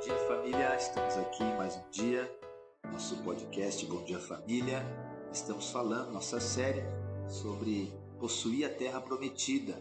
Bom dia, família. Estamos aqui mais um dia, nosso podcast Bom Dia Família. Estamos falando, nossa série, sobre possuir a terra prometida.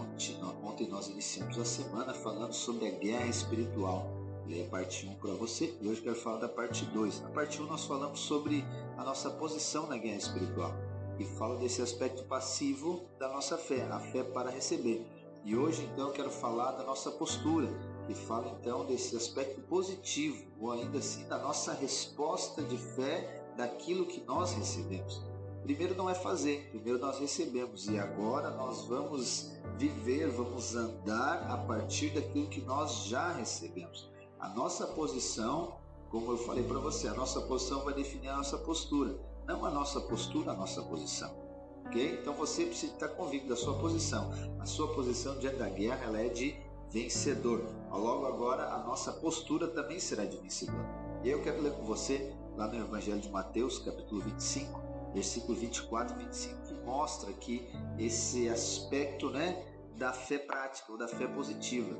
Ontem, ontem nós iniciamos a semana falando sobre a guerra espiritual. Leia a parte 1 para você e hoje quero falar da parte 2. Na parte 1 nós falamos sobre a nossa posição na guerra espiritual e fala desse aspecto passivo da nossa fé, a fé para receber. E hoje então quero falar da nossa postura, que fala então desse aspecto positivo, ou ainda assim da nossa resposta de fé daquilo que nós recebemos. Primeiro não é fazer, primeiro nós recebemos e agora nós vamos viver, vamos andar a partir daquilo que nós já recebemos. A nossa posição, como eu falei para você, a nossa posição vai definir a nossa postura, não a nossa postura, a nossa posição. Ok? Então você precisa estar convicto da sua posição. A sua posição diante da guerra ela é de vencedor. Logo agora a nossa postura também será de vencedor. E eu quero ler com você lá no Evangelho de Mateus, capítulo 25, versículo 24 e 25, que mostra aqui esse aspecto né, da fé prática ou da fé positiva.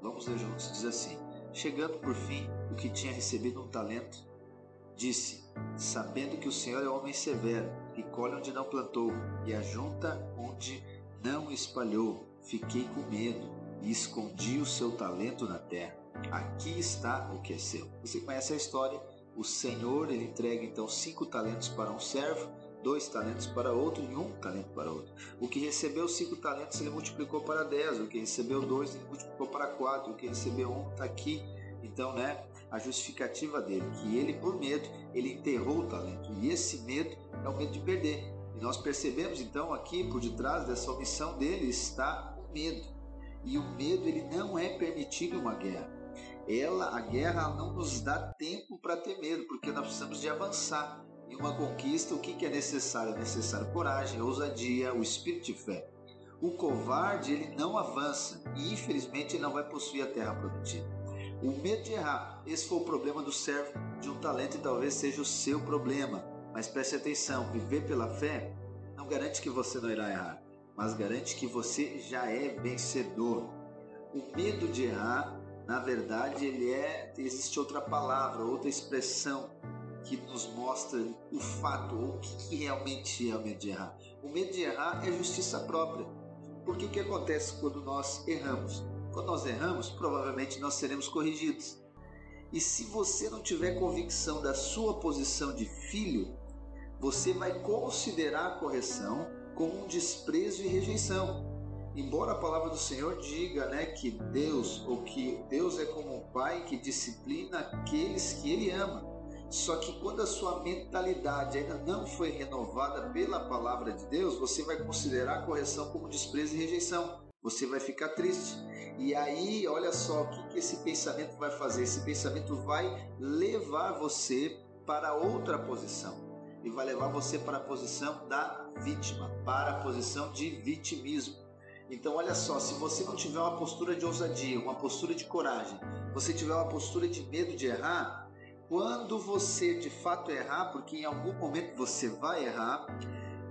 Vamos ler juntos, diz assim: Chegando por fim o que tinha recebido um talento, disse: Sabendo que o Senhor é homem severo, que colhe onde não plantou e ajunta onde não espalhou, fiquei com medo e escondi o seu talento na terra. Aqui está o que é seu. Você conhece a história? O Senhor ele entrega então cinco talentos para um servo, dois talentos para outro e um talento para outro. O que recebeu cinco talentos ele multiplicou para dez, o que recebeu dois ele multiplicou para quatro, o que recebeu um está aqui. Então, né, a justificativa dele, que ele por medo, ele enterrou o talento. E esse medo é o medo de perder. E nós percebemos então aqui por detrás dessa omissão dele está o medo. E o medo ele não é permitido uma guerra. Ela, a guerra, não nos dá tempo para ter medo, porque nós precisamos de avançar. Em uma conquista, o que, que é necessário? É necessário coragem, ousadia, o espírito de fé. O covarde ele não avança e infelizmente ele não vai possuir a terra prometida. O medo de errar, esse foi o problema do servo de um talento e talvez seja o seu problema. Mas preste atenção, viver pela fé não garante que você não irá errar mas garante que você já é vencedor. O medo de errar, na verdade, ele é existe outra palavra, outra expressão que nos mostra o fato ou o que realmente é o medo de errar. O medo de errar é justiça própria. Porque o que acontece quando nós erramos? Quando nós erramos, provavelmente nós seremos corrigidos. E se você não tiver convicção da sua posição de filho, você vai considerar a correção com desprezo e rejeição. Embora a palavra do Senhor diga né, que Deus, ou que Deus é como um pai que disciplina aqueles que ele ama. Só que quando a sua mentalidade ainda não foi renovada pela palavra de Deus, você vai considerar a correção como desprezo e rejeição. Você vai ficar triste. E aí, olha só o que, esse pensamento vai fazer. Esse pensamento vai levar você para outra posição e vai levar você para a posição da vítima, para a posição de vitimismo. Então, olha só, se você não tiver uma postura de ousadia, uma postura de coragem, você tiver uma postura de medo de errar, quando você de fato errar, porque em algum momento você vai errar,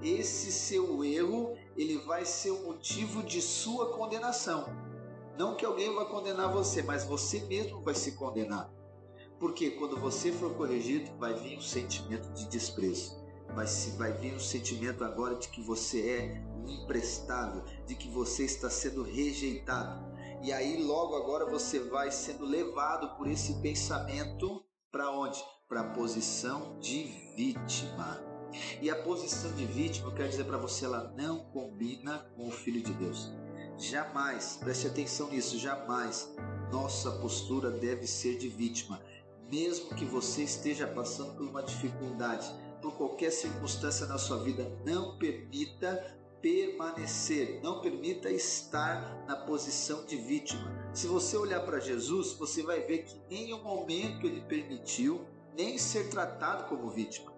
esse seu erro ele vai ser o motivo de sua condenação. Não que alguém vai condenar você, mas você mesmo vai se condenar. Porque quando você for corrigido, vai vir um sentimento de desprezo. Vai, vai vir um sentimento agora de que você é imprestável, de que você está sendo rejeitado. E aí, logo agora, você vai sendo levado por esse pensamento para onde? Para a posição de vítima. E a posição de vítima, eu quero dizer para você, ela não combina com o Filho de Deus. Jamais, preste atenção nisso, jamais nossa postura deve ser de vítima mesmo que você esteja passando por uma dificuldade, por qualquer circunstância na sua vida, não permita permanecer, não permita estar na posição de vítima. Se você olhar para Jesus, você vai ver que em nenhum momento ele permitiu nem ser tratado como vítima.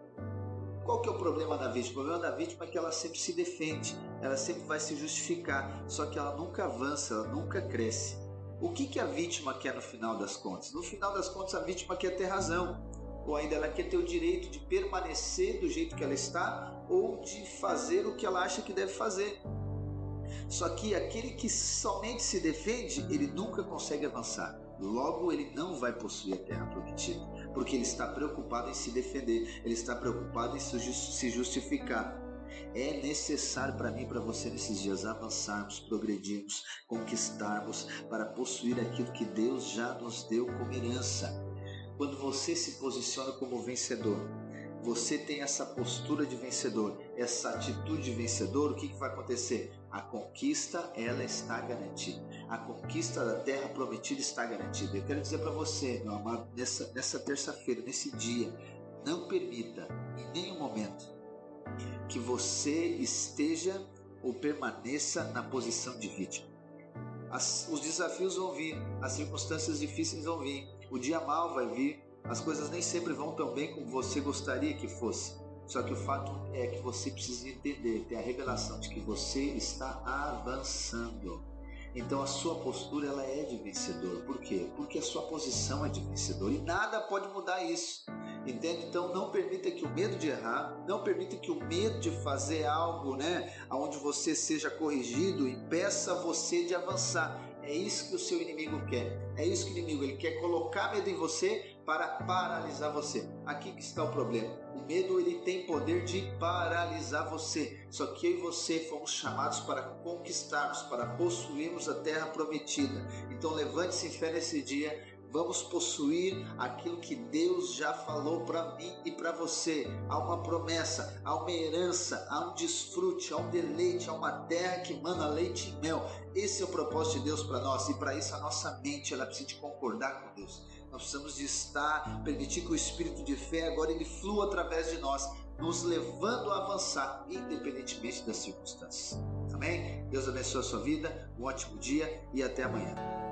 Qual que é o problema da vítima? O problema da vítima é que ela sempre se defende, ela sempre vai se justificar, só que ela nunca avança, ela nunca cresce. O que, que a vítima quer no final das contas? No final das contas, a vítima quer ter razão, ou ainda ela quer ter o direito de permanecer do jeito que ela está, ou de fazer o que ela acha que deve fazer. Só que aquele que somente se defende, ele nunca consegue avançar. Logo, ele não vai possuir a terra prometida, porque ele está preocupado em se defender, ele está preocupado em se justificar. É necessário para mim e para você nesses dias avançarmos, progredirmos, conquistarmos para possuir aquilo que Deus já nos deu como herança. Quando você se posiciona como vencedor, você tem essa postura de vencedor, essa atitude de vencedor, o que, que vai acontecer? A conquista ela está garantida. A conquista da terra prometida está garantida. Eu quero dizer para você, meu amado, nessa, nessa terça-feira, nesse dia, não permita em nenhum momento que você esteja ou permaneça na posição de vítima. As, os desafios vão vir, as circunstâncias difíceis vão vir, o dia mal vai vir, as coisas nem sempre vão tão bem como você gostaria que fosse. Só que o fato é que você precisa entender, ter a revelação de que você está avançando. Então a sua postura ela é de vencedor. Por quê? Porque a sua posição é de vencedor e nada pode mudar isso. Entende? Então não permita que o medo de errar, não permita que o medo de fazer algo, né, aonde você seja corrigido impeça você de avançar. É isso que o seu inimigo quer. É isso que o inimigo ele quer colocar medo em você para paralisar você. Aqui que está o problema. O medo ele tem poder de paralisar você. Só que eu e você fomos chamados para conquistarmos, para possuirmos a terra prometida. Então levante-se em fé nesse dia vamos possuir aquilo que Deus já falou para mim e para você. Há uma promessa, há uma herança, há um desfrute, há um deleite, há uma terra que manda leite e mel. Esse é o propósito de Deus para nós e para isso a nossa mente ela precisa concordar com Deus. Nós precisamos de estar, permitir que o espírito de fé agora ele flua através de nós, nos levando a avançar, independentemente das circunstâncias. Amém? Deus abençoe a sua vida, um ótimo dia e até amanhã.